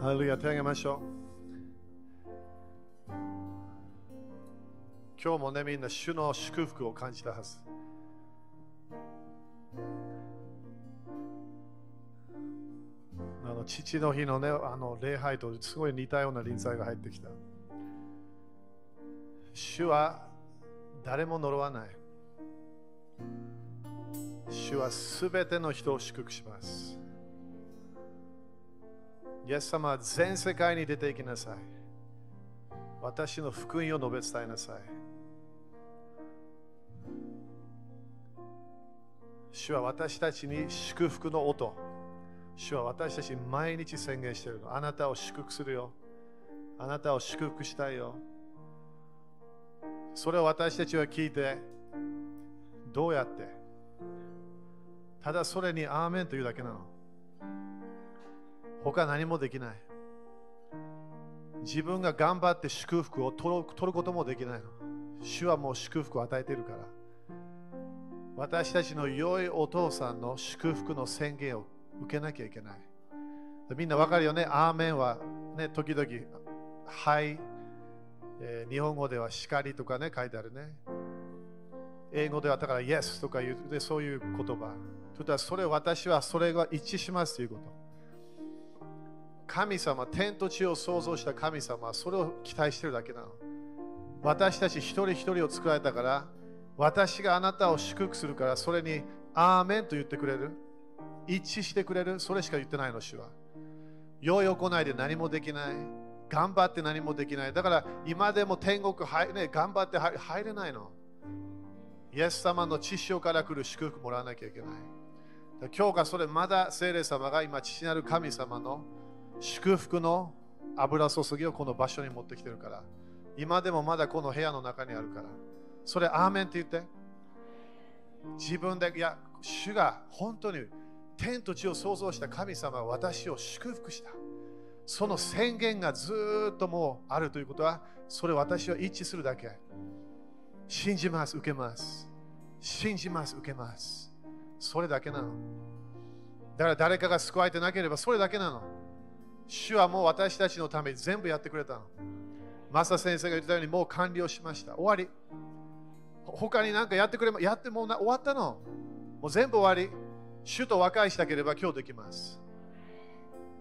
ハレルヤ手を挙げましょう。今日もね、みんな主の祝福を感じたはず。あの父の日のね、あの礼拝とすごい似たような臨在が入ってきた。主は誰も呪わない。主はすべての人を祝福します。イエス様は全世界に出て行きなさい。私の福音を述べ伝えなさい。主は私たちに祝福の音。主は私たちに毎日宣言しているの。あなたを祝福するよ。あなたを祝福したいよ。それを私たちは聞いて、どうやって？ただそれにアーメンというだけなの。他何もできない。自分が頑張って祝福を取ることもできないの。主はもう祝福を与えているから。私たちの良いお父さんの祝福の宣言を受けなきゃいけない。みんなわかるよね？アーメンは、ね、時々、はい、えー日本語では叱りとかね、書いてあるね。英語ではだから Yes とか言うでそういう言葉。ということは私はそれが一致しますということ。神様、天と地を創造した神様はそれを期待してるだけなの。私たち一人一人を作られたから、私があなたを祝福するから、それにアーメンと言ってくれる。一致してくれる。それしか言ってないの、主は。良い行いで何もできない。頑張って何もできない。だから今でも天国入、ね、頑張って入れないの。イエス様の知潮から来る祝福もらわなきゃいけない。今日がそれまだ聖霊様が今父なる神様の祝福の油注ぎをこの場所に持ってきてるから。今でもまだこの部屋の中にあるから。それアーメンって言って。自分で、いや、主が本当に天と地を創造した神様は私を祝福した。その宣言がずっともうあるということは、それ私は一致するだけ。信じます、受けます。信じます、受けます。それだけなの。だから誰かが救われてなければそれだけなの。主はもう私たちのために全部やってくれたの。マサ先生が言ったようにもう完了しました。終わり。他に何かやってくれま、やっても終わったの。もう全部終わり。主と和解したければ今日できます。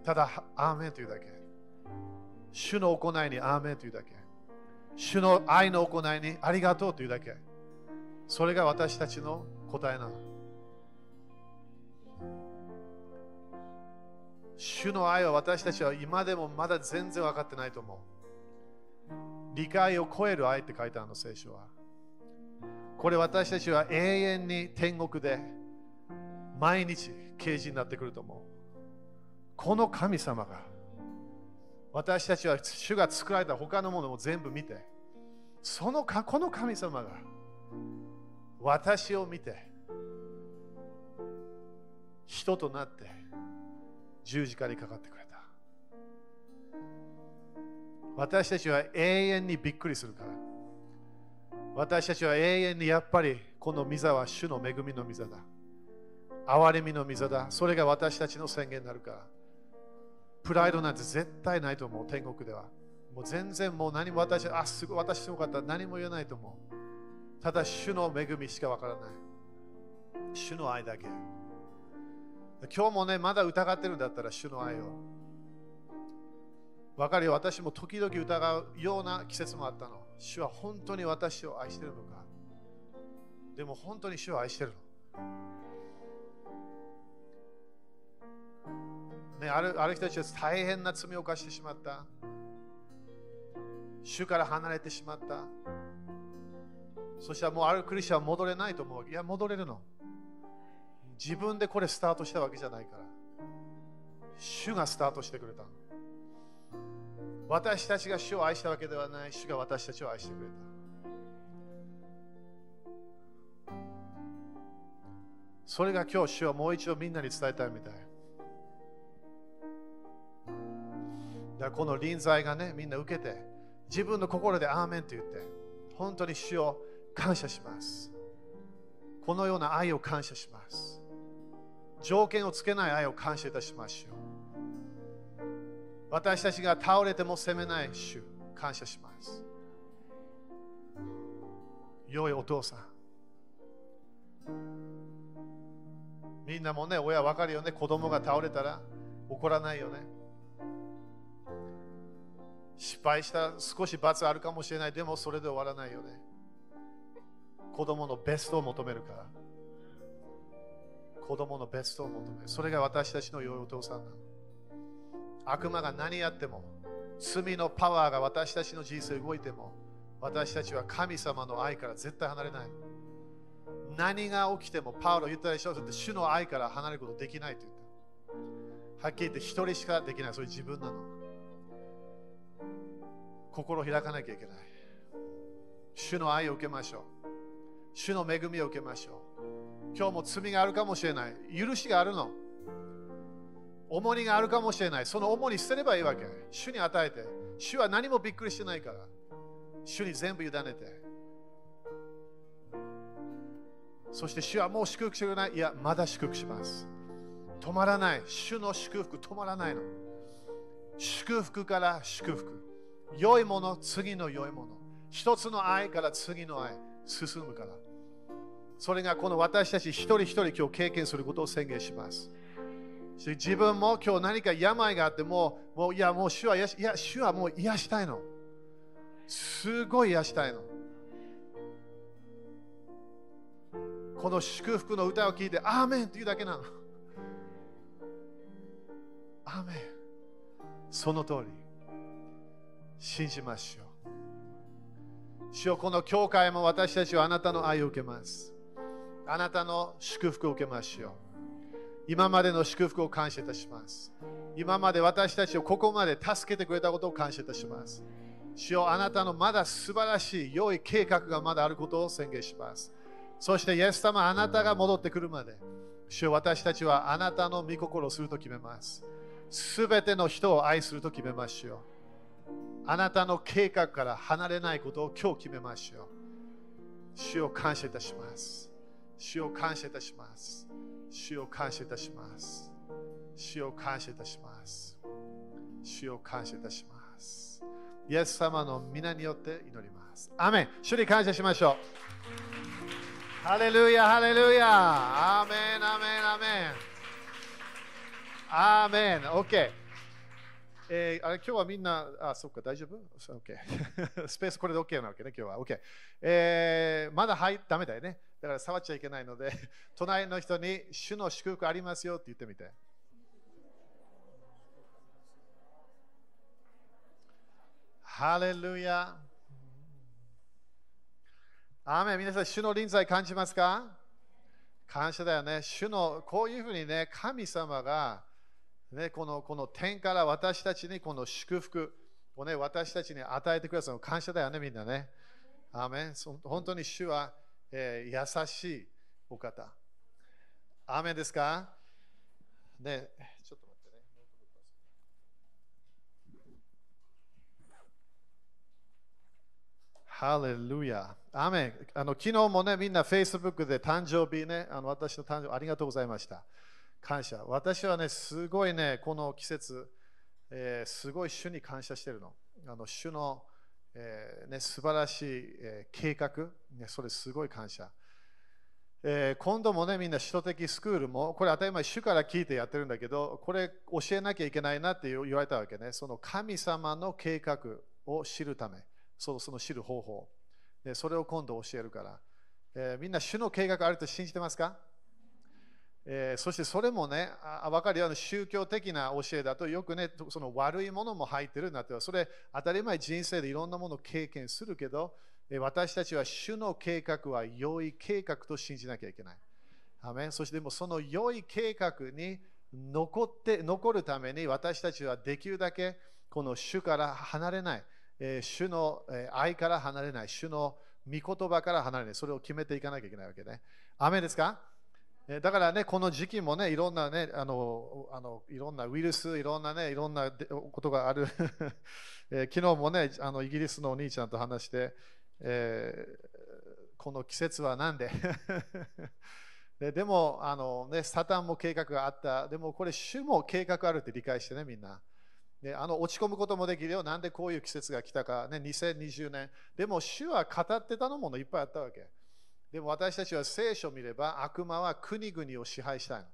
ただ、アーメンというだけ。主の行いにアーメンというだけ。主の愛の行いにありがとうというだけ。それが私たちの答えなの。主の愛は私たちは今でもまだ全然分かってないと思う。理解を超える愛って書いてあるの、聖書は。これ私たちは永遠に天国で毎日刑事になってくると思う。この神様が私たちは主が作られた他のものも全部見て、そのかこの神様が私を見て人となって十字架にかかってくれた。私たちは永遠にびっくりするから。私たちは永遠にやっぱりこの御座は主の恵みの御座だ。憐れみの御座だ。それが私たちの宣言になるから。プライドなんて絶対ないと思う、天国では。もう全然もう何も私、あ、すごい、私すごかった。何も言えないと思う。ただ、主の恵みしかわからない。主の愛だけ。今日もね、まだ疑ってるんだったら、主の愛を。わかるよ、私も時々疑うような季節もあったの。主は本当に私を愛してるのか。でも本当に主を愛してるの。ね、あるある人たちは大変な罪を犯してしまった。主から離れてしまった。そしたらもうあるクリスチャンは戻れないと思う。いや、戻れるの。自分でこれスタートしたわけじゃないから。主がスタートしてくれた。私たちが主を愛したわけではない。主が私たちを愛してくれた。それが今日、主はもう一度みんなに伝えたいみたい。だからこの臨在がね、みんな受けて、自分の心でアーメンと言って、本当に主を感謝します。このような愛を感謝します。条件をつけない愛を感謝いたしましょう。私たちが倒れても責めない主、感謝します。良いお父さん。みんなもね、親わかるよね。子供が倒れたら怒らないよね。失敗したら少し罰あるかもしれない。でもそれで終わらないよね。子供のベストを求めるから。子供のベストを求め。それが私たちの良いお父さんなの。悪魔が何やっても、罪のパワーが私たちの人生動いても、私たちは神様の愛から絶対離れない。何が起きても、パウロ言ったでしょ、主の愛から離れることできないと言った。はっきり言って一人しかできない。それ自分なの。心を開かなきゃいけない。主の愛を受けましょう。主の恵みを受けましょう。今日も罪があるかもしれない。許しがあるの。重荷があるかもしれない。その重荷捨てればいいわけ。主に与えて。主は何もびっくりしてないから。主に全部委ねて。そして主はもう祝福してくれない。いや、まだ祝福します。止まらない。主の祝福止まらないの。祝福から祝福。良いもの、次の良いもの。一つの愛から次の愛。進むから。それがこの私たち一人一人今日経験することを宣言します。自分も今日何か病があっても、もういや、もう主は癒し、いや、主はもう癒したいの。すごい癒したいの。この祝福の歌を聴いて、アーメンっていうだけなの。アーメン。その通り。信じましょう。主よこの教会も私たちはあなたの愛を受けます。あなたの祝福を受けましょう。今までの祝福を感謝いたします。今まで私たちをここまで助けてくれたことを感謝いたします。主よあなたのまだ素晴らしい良い計画がまだあることを宣言します。そして、イエス様、あなたが戻ってくるまで、主よ私たちはあなたの御心をすると決めます。すべての人を愛すると決めましょう。あなたの計画から離れないことを今日決めましょう。主を感謝いたします。主を感謝いたします。主を感謝いたします。主を感謝いたします。主を感謝いたします。イエス様の皆によって祈ります。アメン主に感謝しましょう。ハレルヤ、ハレルヤ。アーメン、アーメン、アーメン。アメン。OK。えー、あれ今日はみんな、あ、そっか、大丈夫 ?OK。スペースこれで OK なわけね、今日は。OK。えー、まだ入ダメだよね。だから触っちゃいけないので、隣の人に主の祝福ありますよって言ってみて。ハレルヤ。アーメ皆さん、主の臨在感じますか？感謝だよね。主のこういうふうにね、神様が、ね、このこの天から私たちにこの祝福をね、私たちに与えてくださる感謝だよね、みんなね。アーメン本当に主は、えー、優しいお方。アーメンですか？ね、ちょっと待ってね。ハレルヤ。アーメンあの昨日もね、みんな Facebook で誕生日ね、あの私の誕生日ありがとうございました。感謝。私はね、すごいね、この季節、えー、すごい主に感謝してるの。あの主の、えーね、素晴らしい、えー、計画、ね、それすごい感謝。えー、今度もね、みんな首都的スクールも、これ当たり前、主から聞いてやってるんだけど、これ教えなきゃいけないなって言われたわけね。その神様の計画を知るため、そのその知る方法。でそれを今度教えるから、えー、みんな主の計画あると信じてますか？えー、そしてそれもね、あ分かるような宗教的な教えだとよくね、その悪いものも入ってるんだって、それ当たり前人生でいろんなものを経験するけど、え、私たちは主の計画は良い計画と信じなきゃいけない。アメそしてでもその良い計画に残って残るために私たちはできるだけこの主から離れない、えー、主の愛から離れない、主の御言葉から離れない、それを決めていかなきゃいけないわけね。アメですか？だからね、この時期もね、いろんなね、あの、あのいろんなウイルス、いろんなね、いろんなことがある。えー、昨日もね、あのイギリスのお兄ちゃんと話して、えー、この季節はなんで？ででもあの、ね、サタンも計画があった。でもこれ、主も計画あるって理解してね、みんな。ね、あの落ち込むこともできるよ。なんでこういう季節が来たか、ね、2020年。でも、主は語ってたのものいっぱいあったわけ。でも私たちは聖書を見れば、悪魔は国々を支配したいの。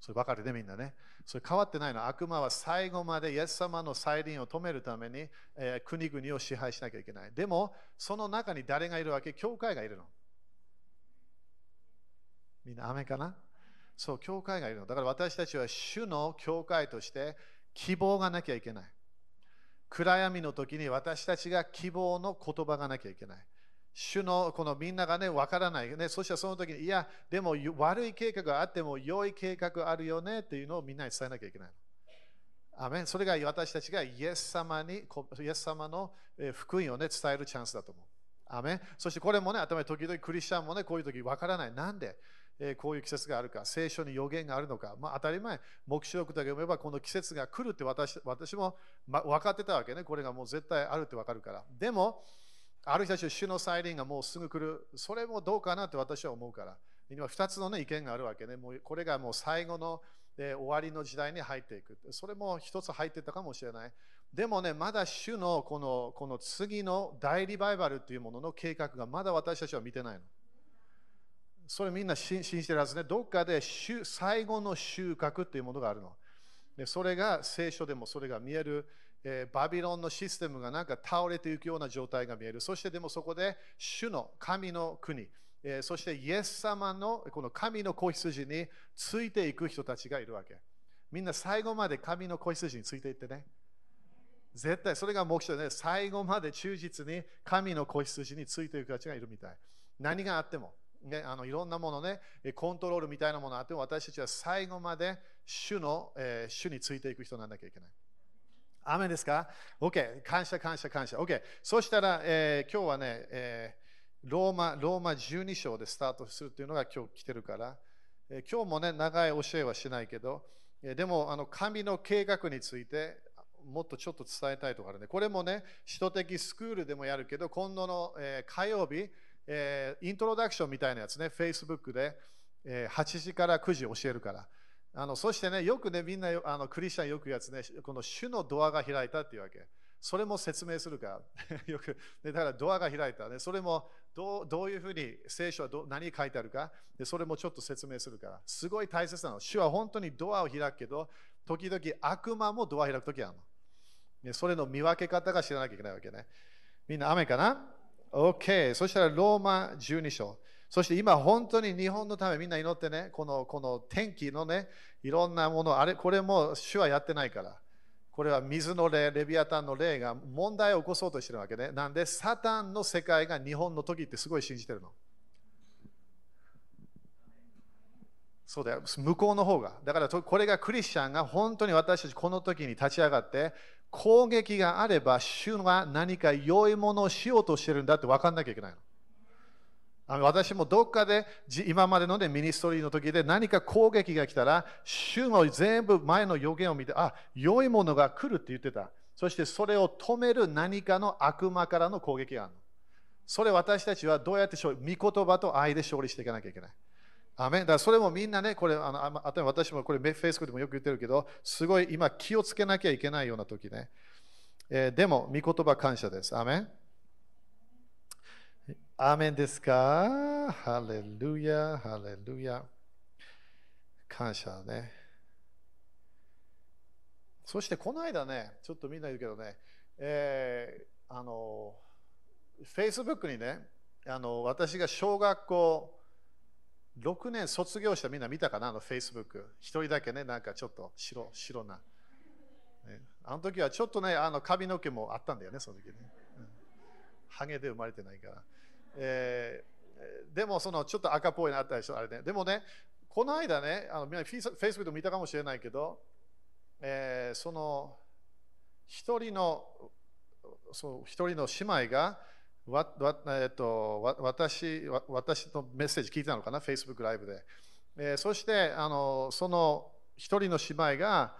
それ分かるね、みんなね。それ変わってないの。悪魔は最後までイエス様の再臨を止めるために、えー、国々を支配しなきゃいけない。でも、その中に誰がいるわけ？教会がいるの。みんな雨かな？そう、教会がいるの。だから私たちは主の教会として希望がなきゃいけない。暗闇の時に私たちが希望の言葉がなきゃいけない。主のこのみんながね、わからない、ね。そしてその時に、いや、でも悪い計画があっても良い計画あるよねっていうのをみんなに伝えなきゃいけない。アメンそれが私たちがイエス様に、イエス様の福音をね、伝えるチャンスだと思う。アメそしてこれもね、頭に時々クリスチャンもね、こういう時わからない。なんでえこういう季節があるか、聖書に予言があるのか、まあ、当たり前、目視録だけ読めばこの季節が来るって私私も、ま、分かってたわけね。これがもう絶対あるって分かるから。でも、ある人たちは主の再臨がもうすぐ来る。それもどうかなって私は思うから。今2つの、ね、意見があるわけね。もうこれがもう最後の、え終わりの時代に入っていく。それも一つ入ってたかもしれない。でもね、まだ主のこのこの次の大リバイバルというものの計画がまだ私たちは見てないの。それみんな信じてるはずね。どっかで最後の収穫っていうものがあるの。でそれが聖書でもそれが見える、えー、バビロンのシステムがなんか倒れていくような状態が見える。そしてでもそこで主の神の国、えー、そしてイエス様のこの神の子羊についていく人たちがいるわけ。みんな最後まで神の子羊についていってね。絶対それが目標で、ね、最後まで忠実に神の子羊についていく人たちがいるみたい。何があっても。ね、あのいろんなものね、コントロールみたいなものがあっても、私たちは最後まで主の、えー、主についていく人なんなきゃいけない。雨ですか ?OK。感謝、感謝、感謝。OK。そしたら、えー、今日はね、えー、ローマ、ローマ12章でスタートするというのが今日来てるから、えー、今日もね、長い教えはしないけど、えー、でも、あの神の計画について、もっとちょっと伝えたいとかあるね。これもね、首都的スクールでもやるけど、今度の、えー、火曜日、えー、イントロダクションみたいなやつね、Facebook で、えー、8時から9時教えるから。あのそしてね、よくね、みんなあのクリスチャンよくやつね、この主のドアが開いたっていうわけ。それも説明するか。よく、ね、だからドアが開いた、ね。それもどうどういうふうに聖書はど何書いてあるかで、それもちょっと説明するから。すごい大切なの。主は本当にドアを開くけど、時々悪魔もドア開くときあるの。ね、それの見分け方が知らなきゃいけないわけね。みんな雨かな？OK。そしたらローマ12章。そして今本当に日本のためみんな祈ってね、このこの天気のね、いろんなもの、あれ、これも主はやってないから。これは水の霊、レビアタンの霊が問題を起こそうとしてるわけね。なんで、サタンの世界が日本の時ってすごい信じてるの。そうだよ、向こうの方が。だからこれがクリスチャンが本当に私たちこの時に立ち上がって、攻撃があれば、主は何か良いものをしようとしてるんだって分かんなきゃいけないの。私もどっかで今までの、ね、ミニストリーの時で何か攻撃が来たら、主も全部前の予言を見て、あ、良いものが来るって言ってた。そしてそれを止める何かの悪魔からの攻撃があるの。それ私たちはどうやって勝利、御言葉と愛で勝利していかなきゃいけない。アメだからそれもみんなね、これ、あのあと私もこれ、フェイスブックでもよく言ってるけど、すごい今気をつけなきゃいけないような時ね。えー、でも、御言葉感謝です。アメンアメンですか？ハレルヤ、ハレルヤ。感謝ね。そしてこの間ね、ちょっとみんな言うけどね、えー、あの、Facebook にね、あの私が小学校6年卒業したみんな見たかな？あの Facebook。一人だけね、なんかちょっと白白な。ね、あの時はちょっとね、あの髪の毛もあったんだよね、その時ね。ハゲで生まれてないから。えー、でも、そのちょっと赤っぽいなったでしょ、あれね。でもね、この間ね、あのみんな Facebook で見たかもしれないけど、えー、その一人のそう一人の姉妹がわわえっと、私私のメッセージ聞いたのかな、Facebook ライブで。えー、そしてあの、その一人の姉妹が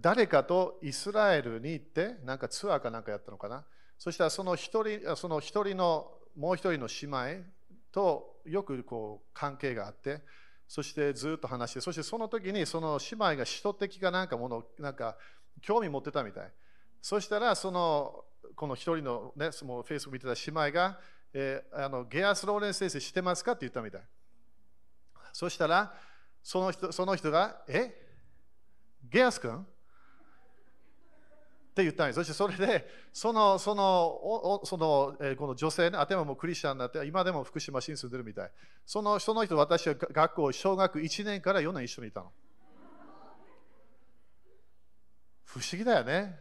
誰かとイスラエルに行って、なんかツアーかなんかやったのかな？そしたらその一人その一人のもう一人の姉妹とよくこう関係があって、そしてずっと話して、そしてその時にその姉妹が使徒的かなんかもの、なんか興味持ってたみたい。そしたら、その、この一人のね、そのフェイスブック見てた姉妹が、えー、あのゲアス・ローレン先生知ってますかって言ったみたい。そしたら、その人その人が、え？ゲアス君？って言ったんです。そしてそれで、その、その、その、え、この女性ね、頭もクリスチャンになって、今でも福島市に住んでるみたい。そのその人、私は学校、小学1年から4年一緒にいたの。不思議だよね。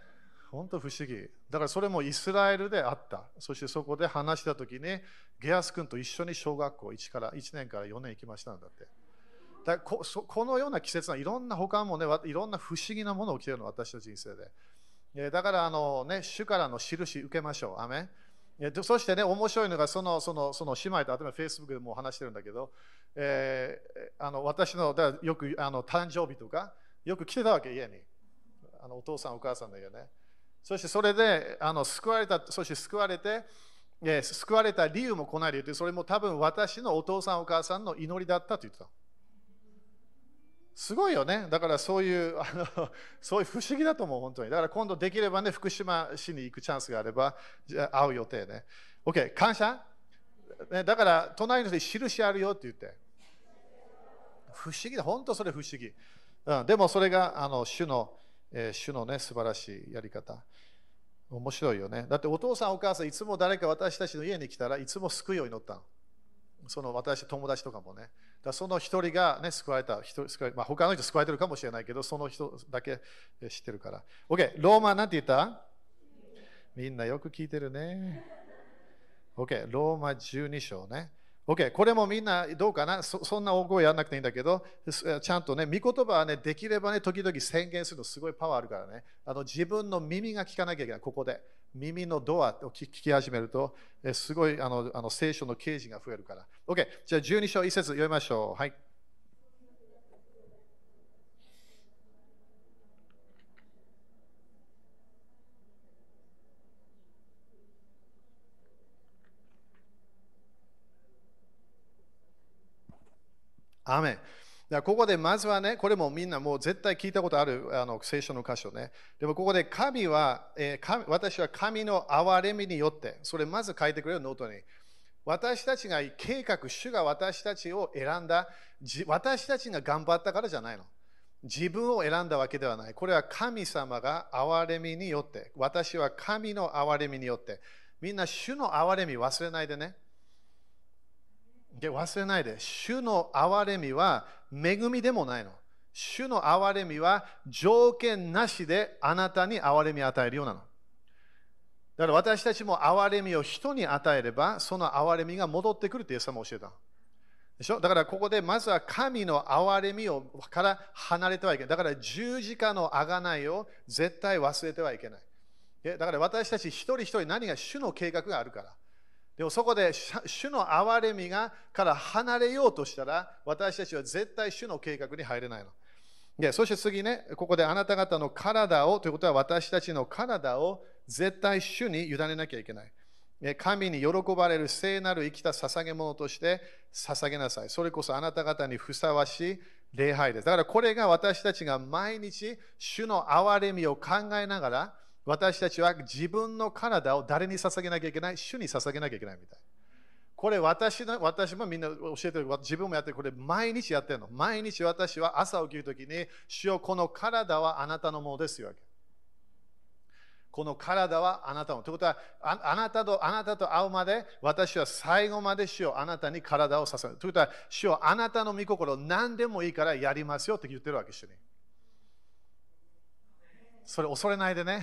本当不思議。だからそれもイスラエルであった。そしてそこで話したときに、ゲアス君と一緒に小学校1から1年から4年行きましたんだって。だこのような季節はいろんな他もね、いろんな不思議なものが起きてるの、私の人生で。だからあの、ね、主からの印受けましょう。アメそしてね、面白いのが、そのそのその姉妹と、あとは Facebook でも話してるんだけど、えー、あの私のだよくあの誕生日とか、よく来てたわけ、家に。あのお父さん、お母さんだよね。そしてそれであの救われた、そして救われて、えー、救われた理由も来ないで言って、それも多分私のお父さん、お母さんの祈りだったと言ってた。すごいよね。だからそういう あの、そういう不思議だと思う、本当に。だから今度できればね、福島市に行くチャンスがあれば、じゃ会う予定ね。OK、感謝、ね、だから隣の人に印あるよって言って。不思議だ、本当それ不思議。うん、でもそれがあの主の、えー、主のね、素晴らしいやり方。面白いよね。だってお父さんお母さんいつも誰か私たちの家に来たらいつも救いを祈ったの。その私友達とかもね。だその一人が、ね、救われた、人救われまあ、他の人救われてるかもしれないけど、その人だけ知ってるから。OK、ローマなんて言った？みんなよく聞いてるね。OK、ローマ12章ね。OK、これもみんなどうかな？そそんな大声やらなくていいんだけど、ちゃんとね、御言葉はね、できればね、時々宣言するのすごいパワーあるからね。あの自分の耳が聞かなきゃいけない、ここで。耳のドアを聞き始めると、すごいあのあの聖書の啓示が増えるから。OK、じゃあ12章1節読みましょう。はい。アメンここでまずはね、これもみんなもう絶対聞いたことあるあの聖書の箇所ね。でもここで神は、えー、私は神の憐れみによって、それまず書いてくれるノートに。私たちが計画、主が私たちを選んだ、私たちが頑張ったからじゃないの。自分を選んだわけではない。これは神様が憐れみによって、私は神の憐れみによって、みんな主の憐れみ忘れないでね。で忘れないで、主の憐れみは恵みでもないの。主の憐れみは条件なしであなたに憐れみを与えるようなの。だから私たちも憐れみを人に与えれば、その憐れみが戻ってくるってイエス様教えた。でしょ？だからここでまずは神の憐れみをから離れてはいけない。だから十字架の贖いを絶対忘れてはいけない。だから私たち一人一人何が主の計画があるから。でもそこで主の憐れみがから離れようとしたら私たちは絶対主の計画に入れないの。でそして次ね、ここであなた方の体をということは私たちの体を絶対主に委ねなきゃいけない。神に喜ばれる聖なる生きた捧げ物として捧げなさい。それこそあなた方にふさわしい礼拝です。だからこれが私たちが毎日主の憐れみを考えながら私たちは自分の体を誰に捧げなきゃいけない？主に捧げなきゃいけない？みたい。これ私の私もみんな教えてる、自分もやってる、これ毎日やってるの。毎日私は朝起きるときに、主よこの体はあなたのものですよ。この体はあなたの。ということはあ、あなたとあなたと会うまで、私は最後まで主よあなたに体を捧げる。ということは、主よあなたの御心何でもいいからやりますよって言ってるわけ、主に。それ恐れないでね。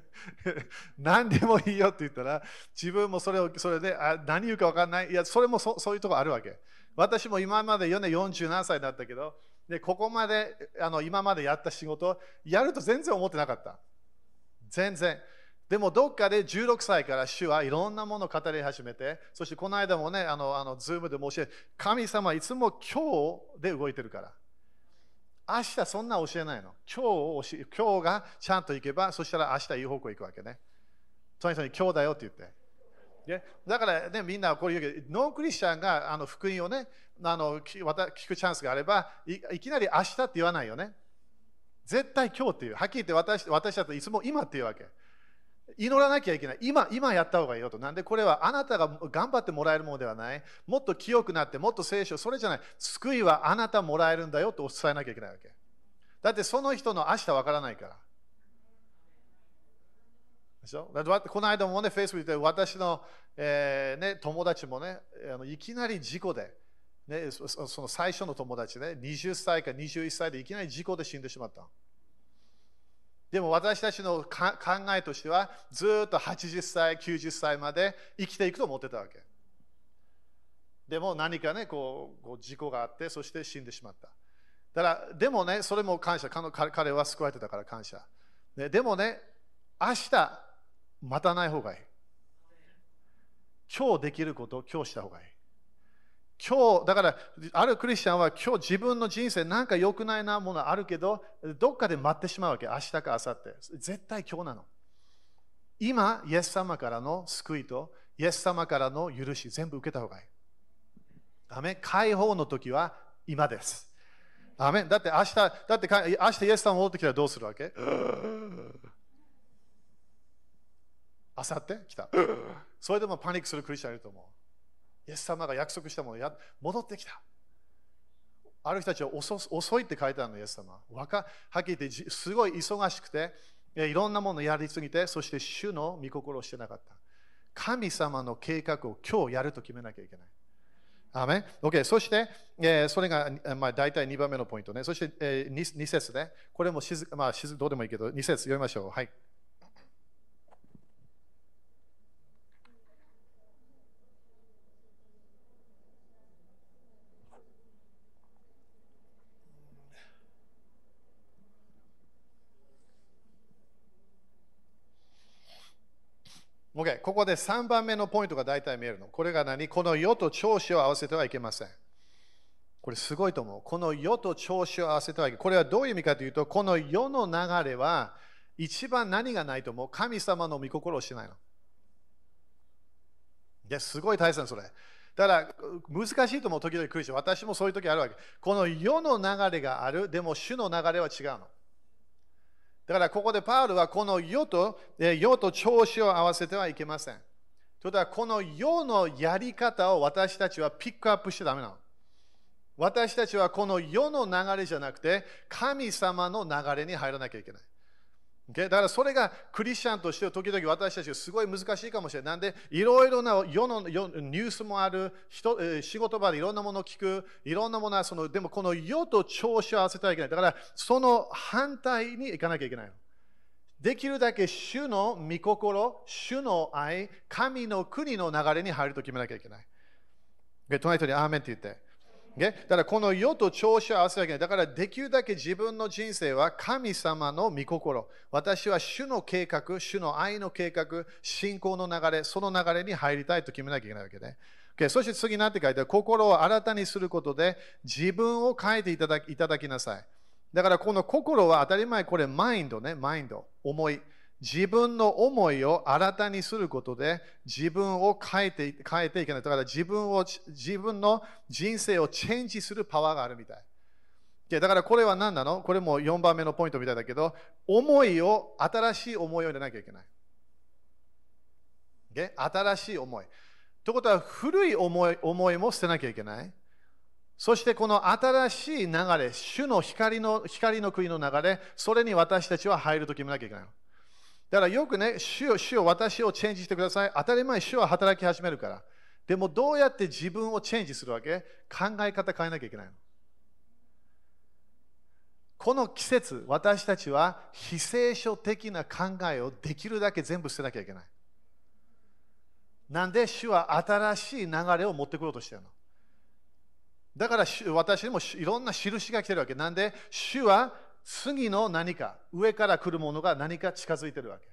何でもいいよって言ったら自分もそれをそれであ何言うか分かんない。いやそれもそそういうとこあるわけ。私も今まで4年47歳だったけどでここまであの今までやった仕事やると全然思ってなかった。全然。でもどっかで16歳から主はいろんなものを語り始めてそしてこの間もねあのあのズームで申し上げ神様はいつも今日で動いてるから。明日そんな教えないの。今日今日がちゃんと行けば、そしたら明日いい方向行くわけね。とにかく今日だよって言って。ねだからね、みんなこういうけど、ノンクリスチャンがあの福音をね、あの聞聞くチャンスがあればい、いきなり明日って言わないよね。絶対今日っていう。はっきり言って私私だといつも今っていうわけ。祈らなきゃいけない。今、今やった方がいいよと。なんでこれはあなたが頑張ってもらえるものではない。もっと清くなって、もっと聖書、それじゃない。救いはあなたもらえるんだよと伝えなきゃいけないわけ。だってその人の明日わからないから。でしょ？だってこの間もね、Facebook で私の、えーね、友達もねあの、いきなり事故で、ね、その最初の友達ね、20歳か21歳でいきなり事故で死んでしまった。でも私たちの考えとしては、ずっと80歳、90歳まで生きていくと思ってたわけ。でも何かね、こう事故があって、そして死んでしまった。だから、でもね、それも感謝。彼は救われてたから感謝。ね、でもね、明日、待たない方がいい。今日できることを今日した方がいい。今日、だから、あるクリスチャンは今日自分の人生なんか良くないなものあるけど、どっかで待ってしまうわけ。明日か明後日。絶対今日なの。今、イエス様からの救いと、イエス様からの許し、全部受けた方がいい。ダメ解放の時は今です。アメだって明日、だって明日イエス様戻ってきたらどうするわけ？あさって？来た。それでもパニックするクリスチャンいると思う。イエス様が約束したものや戻ってきた。ある人たちは遅いって書いてあるの、イエス様。はっきり言って、すごい忙しくて、いろんなものやりすぎて、そして主の御心をしてなかった。神様の計画を今日やると決めなきゃいけない。アメン ?OK。そして、えー、それが、まあ、大体2番目のポイントね。そして、えー、2, 2節ね。これもしず、まあ、しずどうでもいいけど、2節読みましょう。はい。Okay、ここで3番目のポイントが大体見えるの。これが何？この世と調子を合わせてはいけません。これすごいと思う。この世と調子を合わせてはいけない。これはどういう意味かというと、この世の流れは一番何がないと思う神様の御心をしないの。いや、すごい大切なそれ。だから難しいと思う、時々クリスチャン。私もそういう時あるわけ。この世の流れがある、でも主の流れは違うの。だからここでパウルはこの世と世と調子を合わせてはいけません。ただこの世のやり方を私たちはピックアップしちゃだめなの。私たちはこの世の流れじゃなくて神様の流れに入らなきゃいけない。だからそれがクリスチャンとして時々私たちはすごい難しいかもしれない。なんでいろいろな世のニュースもある人、仕事場でいろんなものを聞く、いろんなものはその、でもこの世と調子を合わせてはいけない。だからその反対に行かなきゃいけない。できるだけ主の御心、主の愛、神の国の流れに入ると決めなきゃいけない。隣人にアーメンって言って。だからこの世と調子を合わせなきゃいけない。だからできるだけ自分の人生は神様の御心。私は主の計画、主の愛の計画、信仰の流れ、その流れに入りたいと決めなきゃいけないわけで、ね。そして次何て書いてある心を新たにすることで自分を変えていただきいただきなさい。だからこの心は当たり前これマインドね、マインド、思い。自分の思いを新たにすることで自分を変えて変えていけない。だから自分を自分の人生をチェンジするパワーがあるみたい。だからこれは何なの？これも4番目のポイントみたいだけど、思いを、新しい思いを入れなきゃいけない。新しい思い。ということは、古い思い思いも捨てなきゃいけない。そしてこの新しい流れ、主の光の光の国の流れ、それに私たちは入ると決めなきゃいけない。だからよくね、主よ、主よ、私をチェンジしてください。当たり前、主は働き始めるから。でもどうやって自分をチェンジするわけ？考え方変えなきゃいけないの。この季節、私たちは非聖書的な考えをできるだけ全部捨てなきゃいけない。なんで主は新しい流れを持ってくろうとしてるの？だから私にもいろんな印が来てるわけ。なんで主は次の何か、上から来るものが何か近づいてるわけ。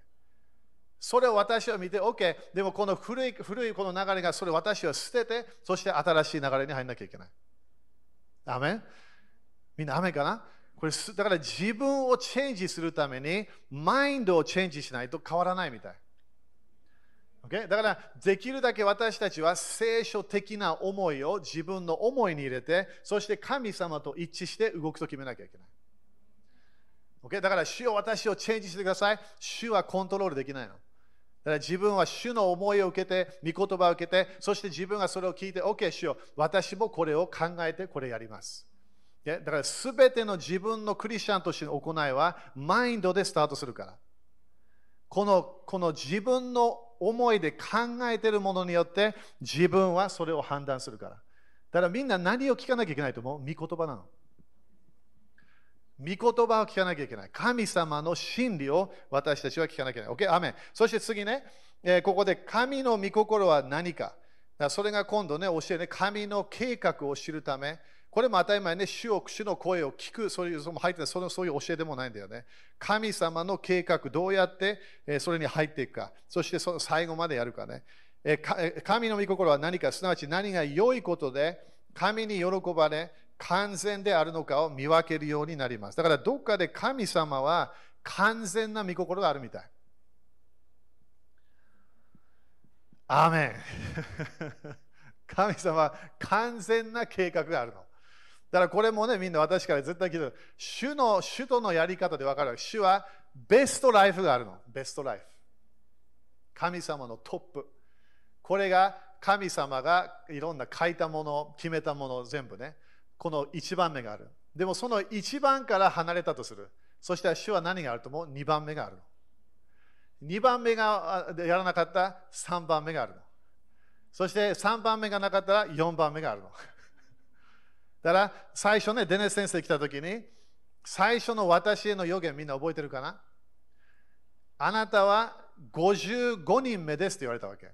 それを私は見て、OK、でもこの古い古いこの流れが、それを私は捨てて、そして新しい流れに入らなきゃいけない。アメン？みんなアメンかな？これだから自分をチェンジするために、マインドをチェンジしないと変わらないみたい。Okay? だから、できるだけ私たちは聖書的な思いを自分の思いに入れて、そして神様と一致して動くと決めなきゃいけない。Okay? だから、主よ私をチェンジしてください。主はコントロールできないの。だから自分は主の思いを受けて、御言葉を受けて、そして自分がそれを聞いて、OK、主よ私もこれを考えてこれやります。だから、すべての自分のクリスチャンとしての行いは、マインドでスタートするから。このこの自分の思いで考えているものによって自分はそれを判断するから。だからみんな何を聞かなきゃいけないと思う？御言葉なの。御言葉を聞かなきゃいけない。神様の真理を私たちは聞かなきゃいけない。OK? アメンそして次ね、えー、ここで神の御心は何か。かそれが今度ね、教えね、神の計画を知るため、これも当たり前ね、主を主の声を聞く、そういうその入ってそのそういう教えでもないんだよね。神様の計画、どうやって、えそれに入っていくか、そしてその最後までやるかね。え神の御心は何か、すなわち何が良いことで、神に喜ばれ、完全であるのかを見分けるようになります。だからどっかで神様は完全な御心があるみたい。アーメン 神様は完全な計画があるの。だからこれもね、みんな私から絶対聞いて。主の、主とのやり方で分かる。主はベストライフがあるの。ベストライフ。神様のトップ。これが神様がいろんな書いたもの、決めたもの全部ね。この1番目がある。でもその1番から離れたとする。そしたら主は何があると思う ?2 番目があるの。2番目がやらなかったら3番目があるの。そして3番目がなかったら4番目があるの。だから最初ね、デネス先生来た時に、最初の私への予言みんな覚えてるかな？あなたは55人目ですって言われたわけ。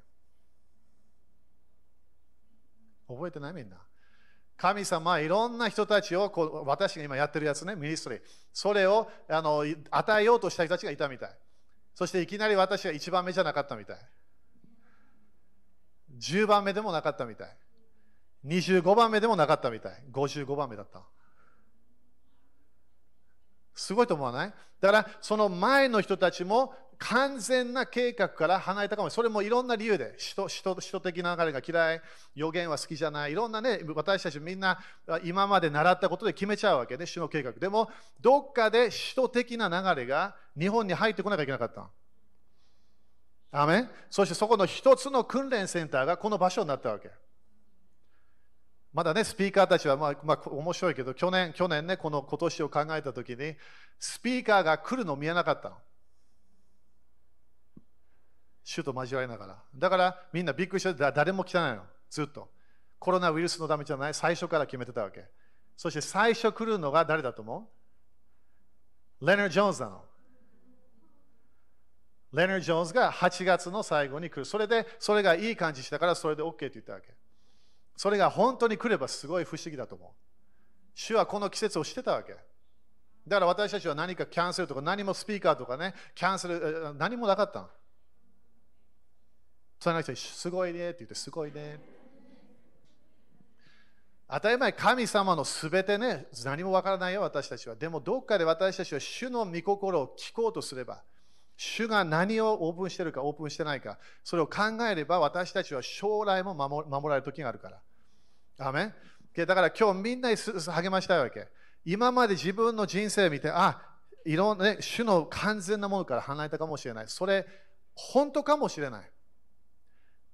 覚えてないみんな。神様はいろんな人たちをこう私が今やってるやつね、ミニストリー。それをあの与えようとした人たちがいたみたい。そしていきなり私が1番目じゃなかったみたい。10番目でもなかったみたい。25番目でもなかったみたい。55番目だった。すごいと思わない？だからその前の人たちも完全な計画から離れたかも。それもいろんな理由で。人人人的な流れが嫌い。予言は好きじゃない。いろんなね私たちみんな今まで習ったことで決めちゃうわけね主の計画。でもどっかで人的な流れが日本に入ってこなきゃいけなかったアメそしてそこの一つの訓練センターがこの場所になったわけ。まだね、スピーカーたちは、まあ、まあ、面白いけど、去年、去年ね、この今年を考えたときに、スピーカーが来るの見えなかったの。主と交わりながら。だからみんなびっくりして誰も来てないの。ずっと。コロナウイルスのためじゃない。最初から決めてたわけ。そして最初来るのが誰だと思う？レナー・ジョーンズなの。レナー・ジョーンズが8月の最後に来る。それで、それがいい感じしたから、それで OK って言ったわけ。それが本当に来ればすごい不思議だと思う。主はこの季節をしてたわけ。だから私たちは何かキャンセルとか何もスピーカーとかね、キャンセル、何もなかったの。その人すごいねって言って、すごいね。当たり前、神様のすべてね、何もわからないよ、私たちは。でも、どっかで私たちは主の御心を聞こうとすれば、主が何をオープンしてるか、オープンしてないか、それを考えれば私たちは将来も守守られる時があるから。アメだから今日みんなに励ましたいわけ。今まで自分の人生を見て、あ、いろんな、ね、主の完全なものから離れたかもしれない。それ、本当かもしれない。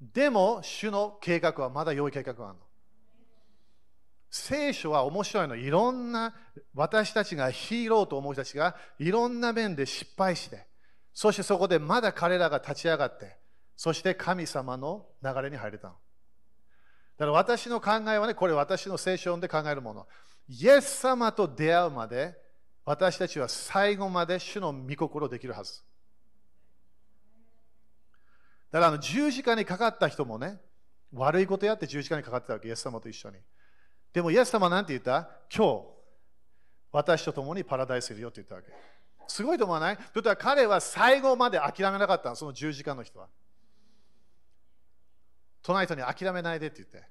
でも、主の計画はまだ良い計画があるの。聖書は面白いの。いろんな私たちがヒーローと思う人たちがいろんな面で失敗して、そしてそこでまだ彼らが立ち上がって、そして神様の流れに入れたの。だから私の考えはね、これ私の聖書を読んで考えるもの。イエス様と出会うまで、私たちは最後まで主の御心できるはず。だからあの十字架にかかった人もね、悪いことやって十字架にかかってたわけ、イエス様と一緒に。でもイエス様は何て言った？今日、私と共にパラダイスいるよって言ったわけ。すごいと思わない？という彼は最後まで諦めなかったの、その十字架の人は。隣人に諦めないでって言って。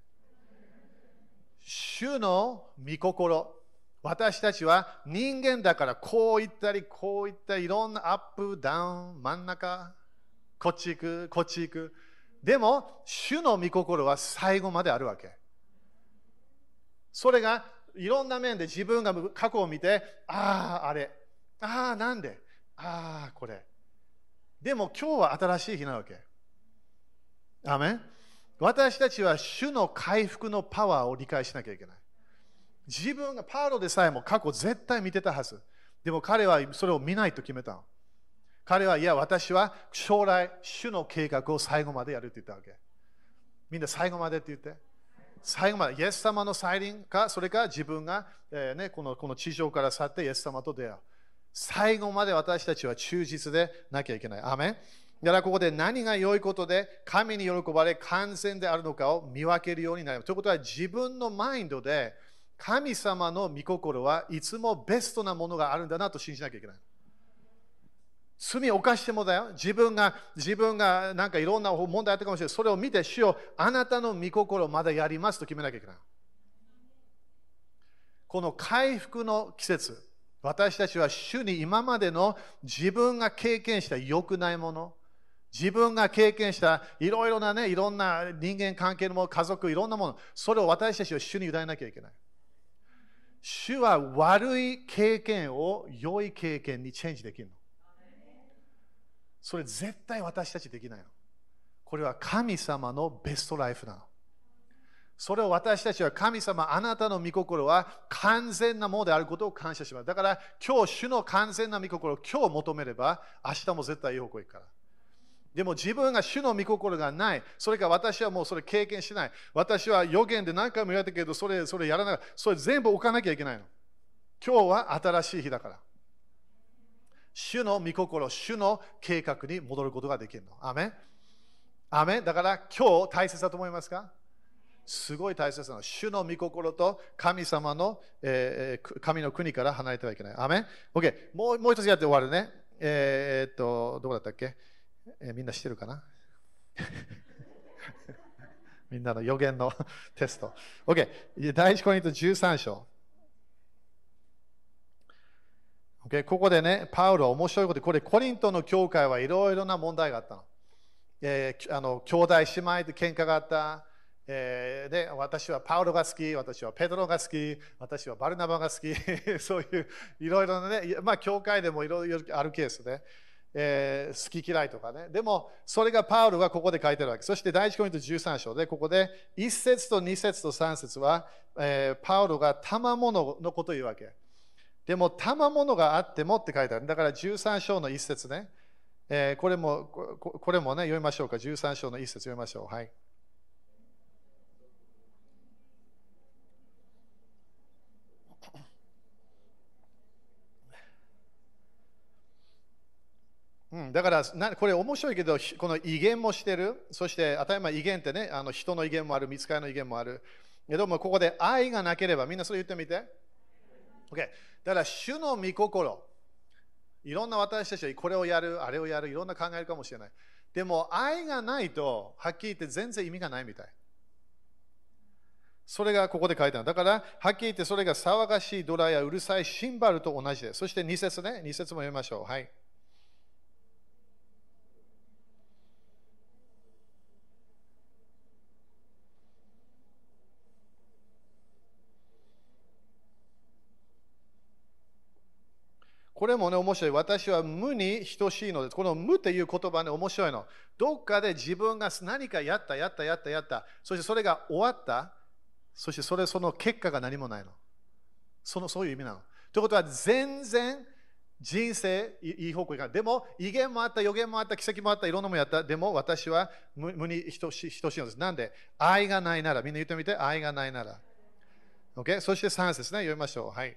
主の御心。私たちは人間だからこう言ったりこう言ったりいろんなアップ、ダウン、真ん中、こっち行く、こっち行く。でも、主の御心は最後まであるわけ。それがいろんな面で自分が過去を見て、ああ、あれ、ああ、なんで、ああ、これ。でも今日は新しい日なわけ。アメン私たちは主の回復のパワーを理解しなきゃいけない。自分がパウロでさえも過去絶対見てたはず。でも彼はそれを見ないと決めたの彼は、いや、私は将来、主の計画を最後までやるって言ったわけ。みんな最後までって言って。最後まで、イエス様の再臨か、それか自分が、えーね、このこの地上から去ってイエス様と出会う。最後まで私たちは忠実でなきゃいけない。アメンだからここで何が良いことで神に喜ばれ完全であるのかを見分けるようになります。ということは自分のマインドで神様の御心はいつもベストなものがあるんだなと信じなきゃいけない。罪を犯してもだよ。自分が、自分がなんかいろんな問題あったかもしれない。それを見て、主よあなたの御心をまだやりますと決めなきゃいけない。この回復の季節、私たちは主に今までの自分が経験した良くないもの、自分が経験したいろいろなね、いろんな人間関係のもの、家族、いろんなもの、それを私たちは主に委ねなきゃいけない。主は悪い経験を良い経験にチェンジできるの。それ絶対私たちできないの。これは神様のベストライフなの。それを私たちは神様、あなたの御心は完全なものであることを感謝します。だから今日、主の完全な御心を今日求めれば、明日も絶対いい方向行くから。でも自分が主の御心がない。それか私はもうそれ経験しない。私は予言で何回も言われたけど、それそれやらない。それ全部置かなきゃいけないの。今日は新しい日だから。主の御心、主の計画に戻ることができるの。アメンアメンだから今日大切だと思いますか？すごい大切なの。主の御心と神様の、えー、神の国から離れてはいけない。アメン ?OK。もうもう一つやって終わるね。えー、っと、どこだったっけ？えー、みんな知ってるかな？みんなの予言のテスト。OK。第1コリント13章。OK。ここでね、パウロは面白いことで、これコリントの教会はいろいろな問題があったの。えー、あの兄弟姉妹で喧嘩があった。えー、で私はパウロが好き、私はペドロが好き、私はバルナバが好き、そういういろいろなね、まあ、教会でもいろいろあるケースで、えー、好き嫌いとかね。でも、それがパウロがここで書いてるわけ。そして第1コリント13章で、ここで1節と2節と3節は、えー、パウロが賜物のことを言うわけ。でも、賜物があってもって書いてある。だから13章の1節ね。えー、これもこれもね、読みましょうか。13章の1節読みましょう。はい。うん、だからなこれ面白いけど、この威厳もしてる、そして当たり前威厳ってね、あの人の威厳もある、見つかりの威厳もある。けどもここで愛がなければ、みんなそれ言ってみて。OK。だから、主の御心。いろんな私たちはこれをやる、あれをやる、いろんな考えるかもしれない。でも、愛がないと、はっきり言って全然意味がないみたい。それがここで書いてある。だから、はっきり言ってそれが騒がしいドラやうるさいシンバルと同じです。そして2節ね、2節も読みましょう。はい。これもね、面白い。私は無に等しいのです。この無っていう言葉ね、面白いの。どっかで自分が何かやった、やった、やった、やった。そしてそれが終わった。そしてそれ、その結果が何もないの。そのそういう意味なの。ということは、全然人生いい方向に行かない。でも、威厳もあった、予言もあった、奇跡もあった、いろんなものやった。でも、私は無に等しいのです。なんで、愛がないなら、みんな言ってみて、愛がないなら。OK? そして3節ね、読みましょう。はい。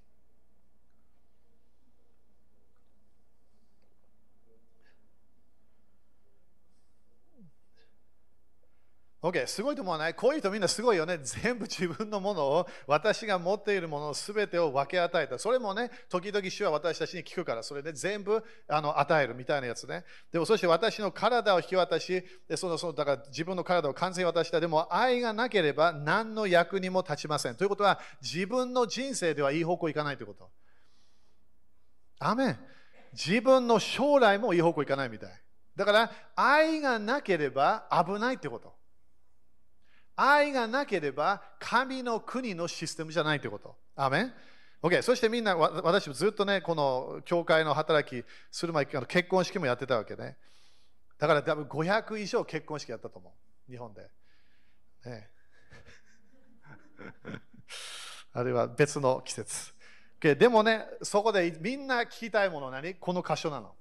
OK、すごいと思わないこういう人みんなすごいよね。全部自分のものを、私が持っているものを全てを分け与えた。それもね、時々主は私たちに聞くから、それで全部あの与えるみたいなやつね。でもそして私の体を引き渡し、でそのそのだから自分の体を完全に渡した。でも愛がなければ何の役にも立ちません。ということは、自分の人生ではいい方向行かないということ。アメン。自分の将来もいい方向行かないみたい。だから愛がなければ危ないってこと。愛がなければ神の国のシステムじゃないってこと。アメン OK、そしてみんな、私もずっとね、この教会の働きする前、結婚式もやってたわけね。だから多分500以上結婚式やったと思う、日本で。ね、あるいは別の季節。でもね、そこでみんな聞きたいものは何？この箇所なの。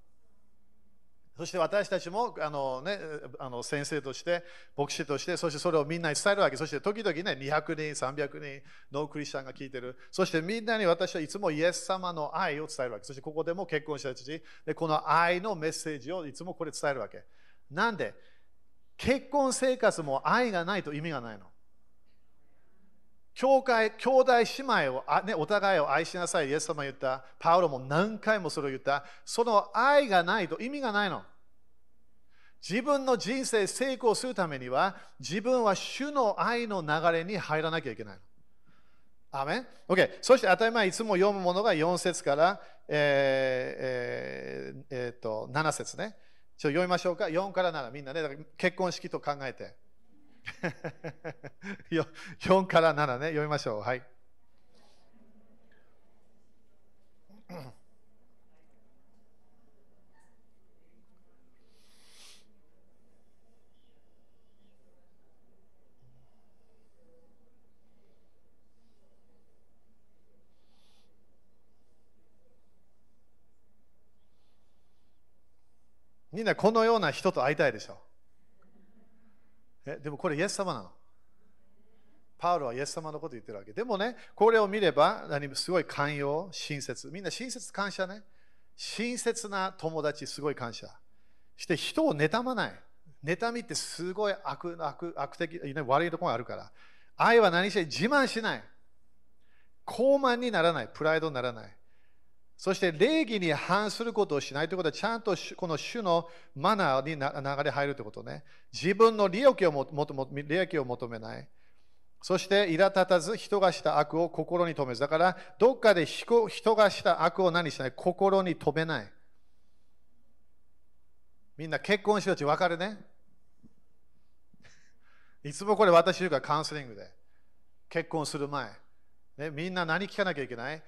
そして私たちもあの、ね、あの先生として、牧師として、そしてそれをみんなに伝えるわけ。そして時々ね、200人、300人、ノークリスチャンが聞いてる。そしてみんなに私はいつもイエス様の愛を伝えるわけ。そしてここでも結婚した人たちで、この愛のメッセージをいつもこれ伝えるわけ。なんで結婚生活も愛がないと意味がないの。教会、兄弟姉妹をあ、ね、お互いを愛しなさい。イエス様言った。パウロも何回もそれを言った。その愛がないと意味がないの。自分の人生成功するためには、自分は主の愛の流れに入らなきゃいけないの。アメン ?OK。そして当たり前いつも読むものが4節から、えーえーえー、と7節ね。ちょっと読みましょうか。4から7。みんなね、結婚式と考えて。4から7ね、読みましょう。はい。みんなこのような人と会いたいでしょ。えでもこれイエス様なの？パウロはイエス様のこと言ってるわけ。でもね、これを見れば、何すごい寛容、親切。みんな親切感謝ね。親切な友達、すごい感謝。して人を妬まない。妬みってすごい悪悪悪的、悪いところがあるから。愛は何して自慢しない。高慢にならない。プライドにならない。そして礼儀に反することをしないということは、ちゃんとこの種のマナーに流れ入るということね。自分の利益をも利益を求めない。そして苛立たず人がした悪を心に留めず。だから、どっかで人がした悪を何しない心に留めない。みんな結婚してるち分かるね。いつもこれ私言うからカウンセリングで。結婚する前。ね、みんな何聞かなきゃいけない？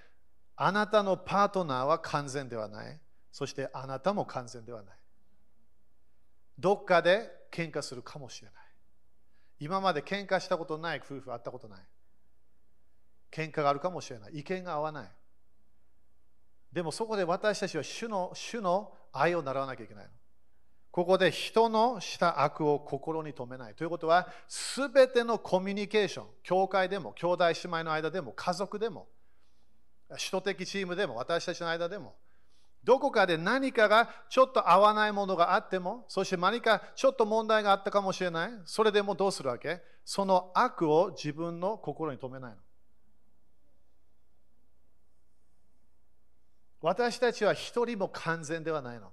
あなたのパートナーは完全ではない。そしてあなたも完全ではない。どっかで喧嘩するかもしれない。今まで喧嘩したことない夫婦会ったことない。喧嘩があるかもしれない。意見が合わない。でもそこで私たちは主の主の愛を習わなきゃいけない。ここで人のした悪を心に留めない。ということは、すべてのコミュニケーション、教会でも、兄弟姉妹の間でも、家族でも、首都的チームでも私たちの間でもどこかで何かがちょっと合わないものがあってもそして何かちょっと問題があったかもしれない。それでもどうするわけ？その悪を自分の心に留めないの。私たちは一人も完全ではないの。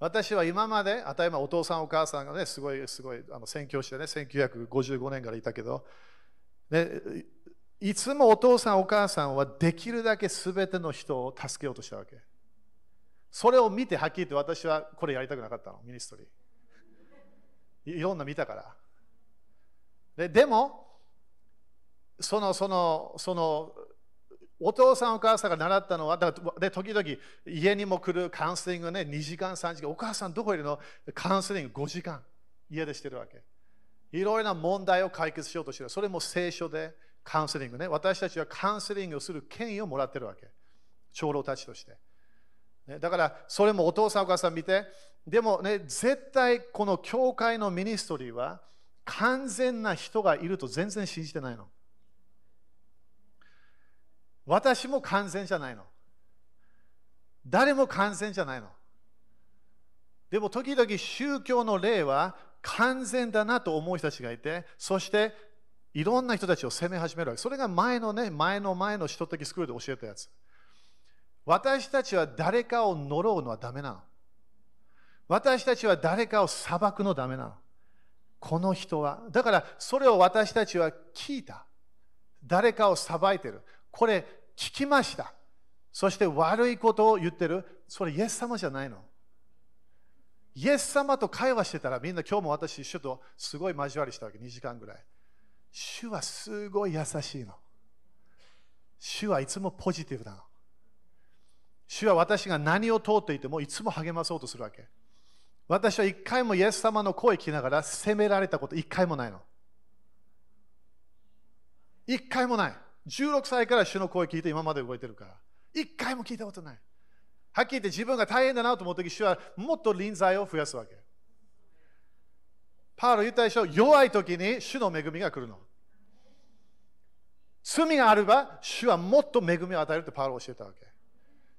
私は今まで、当たり前お父さんお母さんがね、すごい、すごい、あの宣教してね、1955年からいたけど、ね、いつもお父さんお母さんはできるだけ全ての人を助けようとしたわけ。それを見てはっきり言って私はこれやりたくなかったの、ミニストリー。いろんな見たから。ででも、その、その、その、お父さんお母さんが習ったのは、だからで時々家にも来るカウンセリングね、2時間、3時間、お母さんどこいるの？カウンセリング5時間、家でしてるわけ。いろいろな問題を解決しようとしてる。それも聖書でカウンセリングね。私たちはカウンセリングをする権威をもらってるわけ。長老たちとして。ね、だから、それもお父さんお母さん見て、でもね、絶対この教会のミニストリーは完全な人がいると全然信じてないの。私も完全じゃないの。誰も完全じゃないの。でも時々宗教の例は完全だなと思う人たちがいて、そしていろんな人たちを責め始めるわけ。それが前のね、前の前の人的スクールで教えたやつ。私たちは誰かを呪うのはダメなの。私たちは誰かを裁くのダメなの。この人は。だからそれを私たちは聞いた。誰かを裁いてる。これ聞きました。そして悪いことを言ってる。それイエス様じゃないの。イエス様と会話してたらみんな今日も私主とすごい交わりしたわけ2時間ぐらい主はすごい優しいの。主はいつもポジティブなの。主は私が何を通っていてもいつも励まそうとするわけ。私は一回もイエス様の声を聞きながら責められたこと一回もないの。一回もない。16歳から主の声を聞いて今まで動いてるから。一回も聞いたことない。はっきり言って自分が大変だなと思った時主はもっと臨在を増やすわけ。パウロ言ったでしょ？弱い時に主の恵みが来るの。罪があれば主はもっと恵みを与えるってパウロ教えたわけ。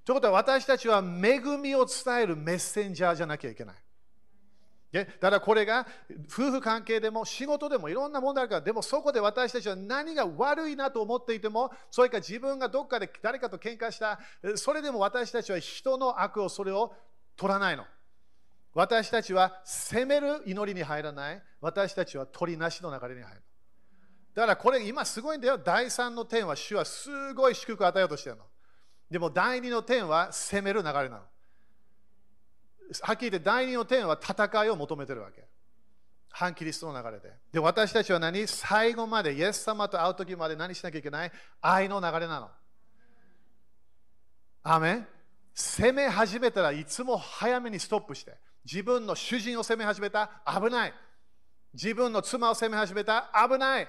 ということは私たちは恵みを伝えるメッセンジャーじゃなきゃいけない。だからこれが夫婦関係でも仕事でもいろんな問題あるから、でもそこで私たちは何が悪いなと思っていても、それか自分がどっかで誰かと喧嘩した、それでも私たちは人の悪をそれを取らないの。私たちは責める祈りに入らない。私たちは取りなしの流れに入る。だからこれ今すごいんだよ。第3の点は主はすごい祝福を与えようとしてるの。でも第2の点は責める流れなの。はっきり言って第2の点は戦いを求めてるわけ。反キリストの流れで。で、私たちは何？最後まで、イエス様と会う時まで何しなきゃいけない？愛の流れなの。アメン？攻め始めたらいつも早めにストップして、自分の主人を攻め始めた危ない。自分の妻を攻め始めた危ない。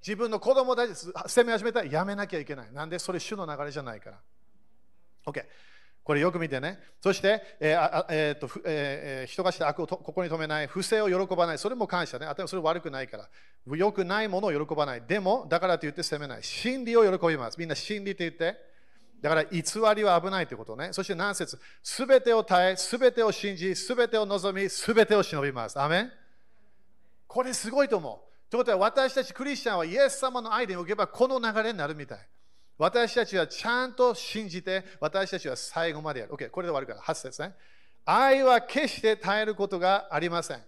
自分の子供たち攻め始めたやめなきゃいけない。なんでそれ主の流れじゃないから。OK。これよく見てね。そして、えーえーとえー、人がして悪をここに止めない、不正を喜ばない、それも感謝ね。あとそれ悪くないから。よくないものを喜ばない。でも、だからと言って責めない。真理を喜びます。みんな真理って言って。だから偽りは危ないということね。そして何節？すべてを耐え、すべてを信じ、すべてを望み、すべてを忍びます。アメン？これすごいと思う。ということは私たちクリスチャンはイエス様の愛でおけばこの流れになるみたい。私たちはちゃんと信じて、私たちは最後までやる。OK、これで終わるから、8節ね。愛は決して耐えることがありません。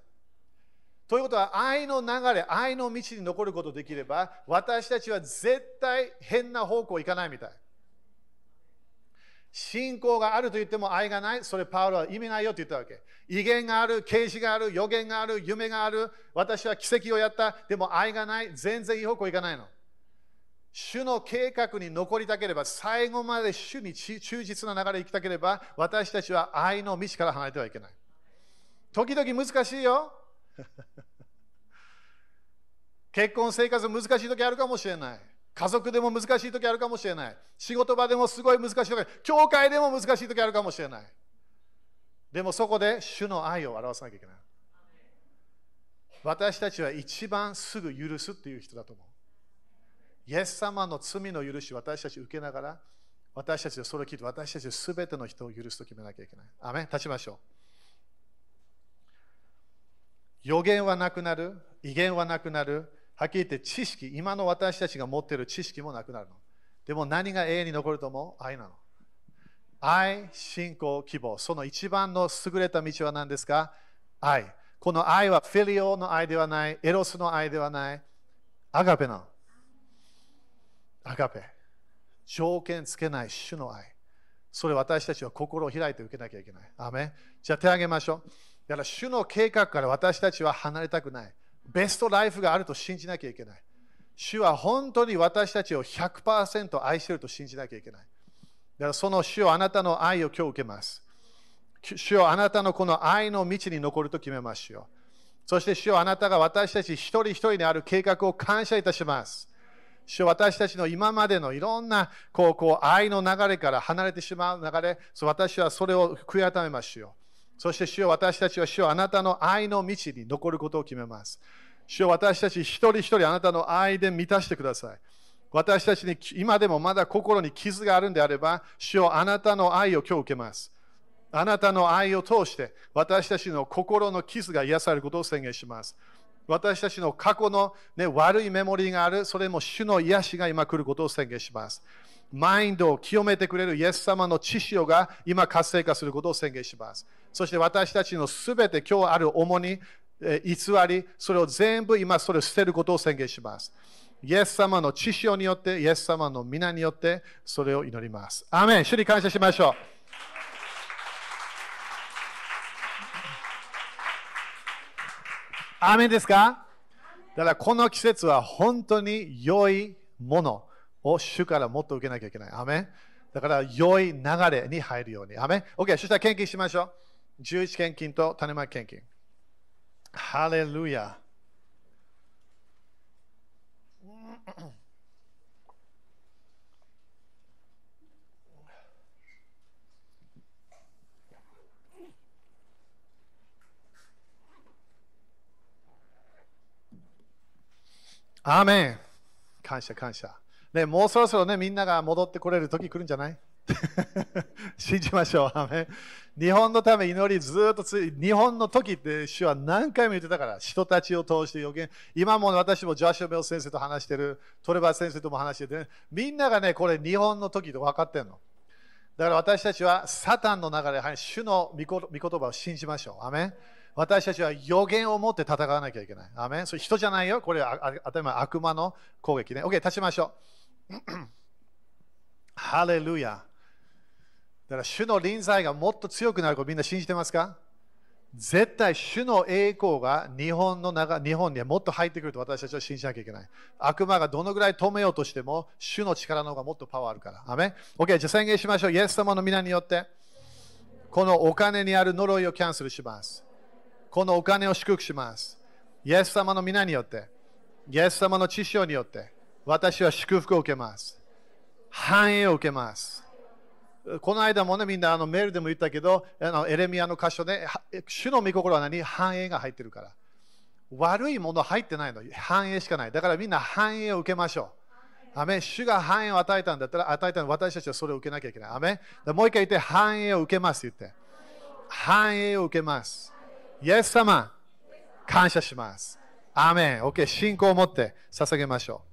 ということは、愛の流れ、愛の道に残ることできれば、私たちは絶対変な方向行かないみたい。信仰があると言っても愛がない、それパウロは意味ないよと言ったわけ。威厳がある、啓示がある、予言がある、夢がある、私は奇跡をやった、でも愛がない、全然いい方向行かないの。主の計画に残りたければ、最後まで主に忠実な流れに行きたければ、私たちは愛の道から離れてはいけない。時々難しいよ。結婚生活難しい時あるかもしれない。家族でも難しい時あるかもしれない。仕事場でもすごい難しい時、教会でも難しい時あるかもしれない。でもそこで主の愛を表さなきゃいけない。私たちは一番すぐ許すっていう人だと思う。イエス様の罪の許し私たち受けながら、私たちはそれを聞いて、私たちはすべての人を許すと決めなきゃいけない。アメ立ちましょう。予言はなくなる、威厳はなくなる、はっきり言って知識、今の私たちが持っている知識もなくなるの。でも何が永遠に残ると思う？愛なの。愛、信仰、希望。その一番の優れた道は何ですか？愛。この愛はフィリオの愛ではない、エロスの愛ではない、アガペなの。アガペ。条件つけない主の愛。それ私たちは心を開いて受けなきゃいけない。アメじゃあ手を挙げましょう。だから主の計画から私たちは離れたくない。ベストライフがあると信じなきゃいけない。主は本当に私たちを100%愛していると信じなきゃいけない。だからその主をあなたの愛を今日受けます。主をあなたのこの愛の道に残ると決めましょう。そして主をあなたが私たち一人一人にある計画を感謝いたします。主私たちの今までのいろんなこうこう愛の流れから離れてしまう流れ、私はそれを悔い改めましょう。そして主よ私たちは主よあなたの愛の道に残ることを決めます。主よ私たち一人一人あなたの愛で満たしてください。私たちに今でもまだ心に傷があるんであれば、主よあなたの愛を今日受けます。あなたの愛を通して私たちの心の傷が癒されることを宣言します。私たちの過去の、ね、悪いメモリーがある、それも主の癒しが今来ることを宣言します。マインドを清めてくれるイエス様の知識が今活性化することを宣言します。そして私たちのすべて今日ある重荷、偽り、それを全部今それを捨てることを宣言します。イエス様の知識によって、イエス様の皆によってそれを祈ります。アメン主に感謝しましょう。アーメンですか？だからこの季節は本当に良いものを主からもっと受けなきゃいけない。アメだから良い流れに入るように。アメン ?OK、そしたら献金しましょう。11献金と種まき献金。ハレルヤ。アーメン感謝感謝。ね、もうそろそろね、みんなが戻ってこれる時来るんじゃない？信じましょう。アメ日本のため祈りずっとつい、日本の時って主は何回も言ってたから、人たちを通して予言。今も私もジョシュ・ベル先生と話してる、トレバー先生とも話してて、ね、みんながね、これ日本の時と分かってんの。だから私たちはサタンの中で、主の御言葉を信じましょう。アメ私たちは予言を持って戦わなきゃいけない。アメそれ人じゃないよ。これは当たり前悪魔の攻撃ね。OK、立ちましょう。ハレルヤ。だから主の臨在がもっと強くなることみんな信じてますか？絶対主の栄光が日本の中日本にはもっと入ってくると私たちは信じなきゃいけない。悪魔がどのぐらい止めようとしても主の力の方がもっとパワーあるから。アメ ?OK、じゃあ宣言しましょう。イエス様の皆によってこのお金にある呪いをキャンセルします。このお金を祝福します。イエス様の皆によって、イエス様の知性によって、私は祝福を受けます。繁栄を受けます。この間もね、みんなあのメールでも言ったけど、あのエレミアの箇所で、主の御心は何？繁栄が入ってるから。悪いもの入ってないの。繁栄しかない。だからみんな繁栄を受けましょう。アメ主が繁栄を与えたんだったら、与えたの私たちはそれを受けなきゃいけない。アメもう一回言って、繁栄を受けますって言って。繁栄を受けます。イエス様、感謝します。アーメン。OK、信仰を持って捧げましょう。